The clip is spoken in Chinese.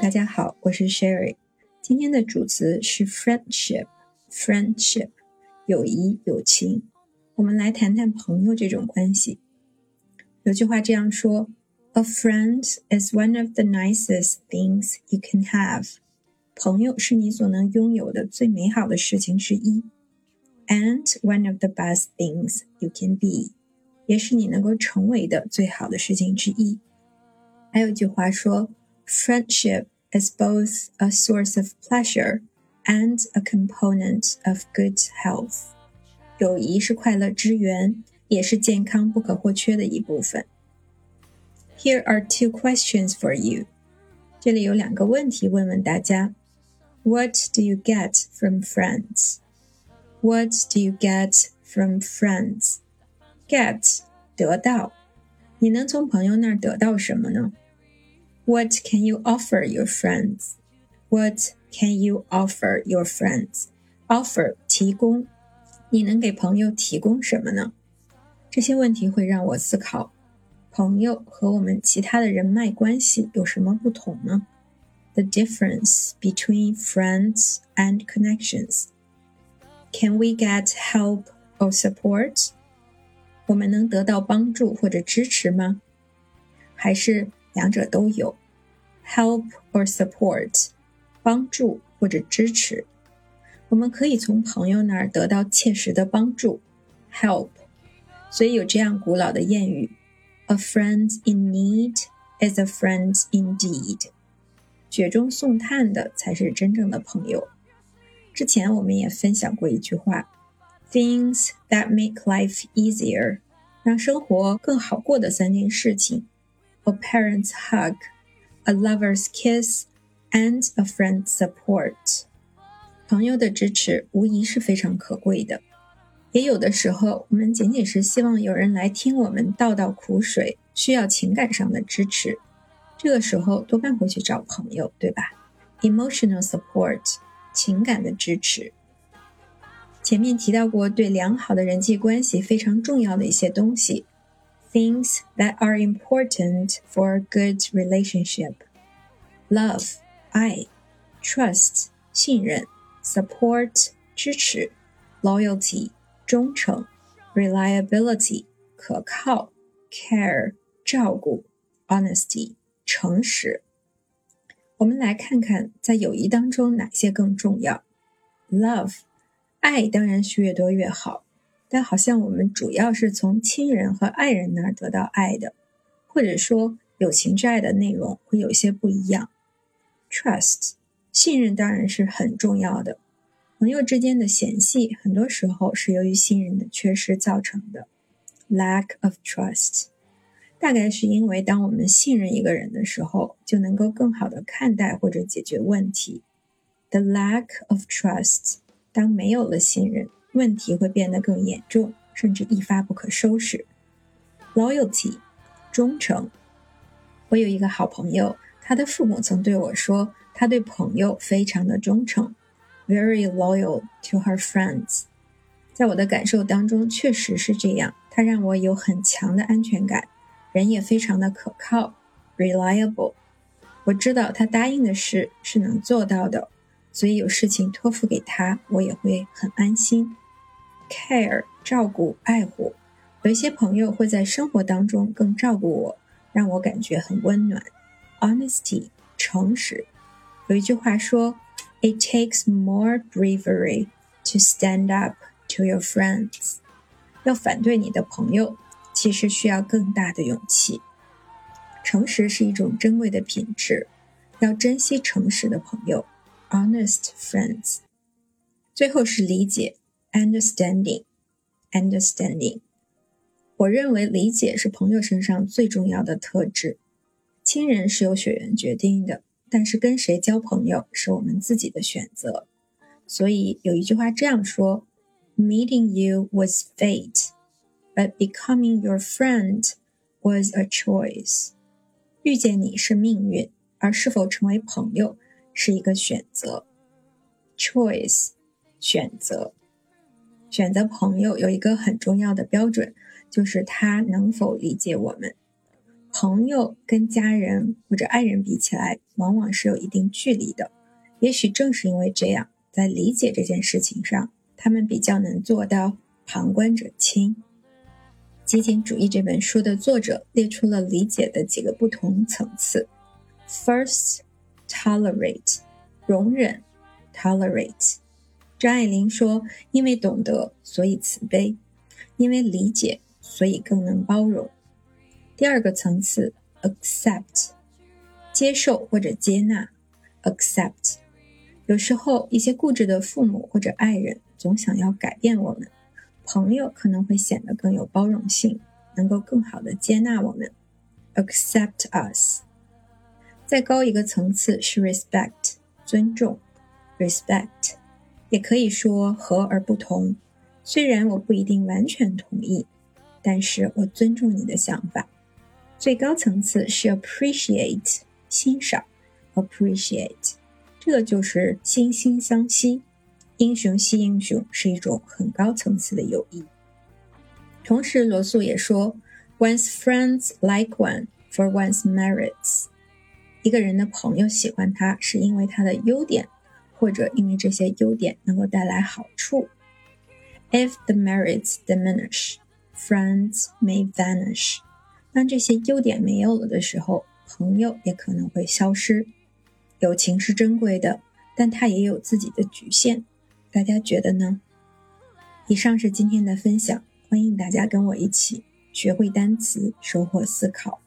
大家好，我是 Sherry。今天的主词是 friendship，friendship，友谊、友情。我们来谈谈朋友这种关系。有句话这样说：“A friend is one of the nicest things you can have。”朋友是你所能拥有的最美好的事情之一。And one of the best things you can be，也是你能够成为的最好的事情之一。还有一句话说：“Friendship is both a source of pleasure and a component of good health。”友谊是快乐之源，也是健康不可或缺的一部分。Here are two questions for you。这里有两个问题问问大家：What do you get from friends？what do you get from friends? Get 得到，你能从朋友那儿得到什么呢 ？What can you offer your friends? What can you offer your friends? Offer 提供，你能给朋友提供什么呢？这些问题会让我思考，朋友和我们其他的人脉关系有什么不同呢？The difference between friends and connections. Can we get help or support？我们能得到帮助或者支持吗？还是 两者都有？Help or support，帮助或者支持。我们可以从朋友那儿得到切实的帮助，help。所以有这样古老的谚语：“A friend in need is a friend indeed。”雪中送炭的才是真正的朋友。之前我们也分享过一句话：“Things that make life easier，让生活更好过的三件事情：a parent's hug, a lover's kiss, and a friend's support。”朋友的支持无疑是非常可贵的。也有的时候，我们仅仅是希望有人来听我们倒倒苦水，需要情感上的支持。这个时候多半会去找朋友，对吧？Emotional support。情感的支持。前面提到过，对良好的人际关系非常重要的一些东西 ，things that are important for a good relationship: love 爱，trust 信任，support 支持，loyalty 忠诚，reliability 可靠，care 照顾，honesty 诚实。我们来看看，在友谊当中哪些更重要？Love，爱当然是越多越好， 但好像我们主要是从亲人和爱人那儿得到爱的，或者说友情之爱的内容会有些不一样。Trust，信任当然是很重要的，朋友之间的嫌隙很多时候是由于信任的缺失造成的。Lack of trust。大概是因为，当我们信任一个人的时候，就能够更好的看待或者解决问题。The lack of trust，当没有了信任，问题会变得更严重，甚至一发不可收拾。Loyalty，忠诚。我有一个好朋友，他的父母曾对我说，他对朋友非常的忠诚，very loyal to her friends。在我的感受当中，确实是这样，他让我有很强的安全感。人也非常的可靠，reliable。我知道他答应的事是能做到的，所以有事情托付给他，我也会很安心。Care 照顾爱护，有一些朋友会在生活当中更照顾我，让我感觉很温暖。honesty 诚实，有一句话说，it takes more bravery to stand up to your friends。要反对你的朋友。其实需要更大的勇气。诚实是一种珍贵的品质，要珍惜诚实的朋友，honest friends。最后是理解，understanding，understanding。我认为理解是朋友身上最重要的特质。亲人是由血缘决定的，但是跟谁交朋友是我们自己的选择。所以有一句话这样说：“Meeting you was fate。” But becoming your friend was a choice。遇见你是命运，而是否成为朋友是一个选择。Choice，选择。选择朋友有一个很重要的标准，就是他能否理解我们。朋友跟家人或者爱人比起来，往往是有一定距离的。也许正是因为这样，在理解这件事情上，他们比较能做到旁观者清。《激情主义》这本书的作者列出了理解的几个不同层次：First, tolerate，容忍；tolerate。张爱玲说：“因为懂得，所以慈悲；因为理解，所以更能包容。”第二个层次，accept，接受或者接纳，accept。有时候，一些固执的父母或者爱人总想要改变我们，朋友可能会显得更有包容性，能够更好的接纳我们，accept us。再高一个层次是 respect，尊重，respect，也可以说和而不同。虽然我不一定完全同意，但是我尊重你的想法。最高层次是 appreciate，欣赏，appreciate，这个就是惺惺相惜，英雄惜英雄是一种很高层次的友谊。同时，罗素也说，one's friends like one for one's merits，一个人的朋友喜欢他是因为他的优点，或者因为这些优点能够带来好处。If the merits diminish, friends may vanish. 当这些优点没有了的时候，朋友也可能会消失。友情是珍贵的，但它也有自己的局限。大家觉得呢？以上是今天的分享，欢迎大家跟我一起学会单词，收获思考。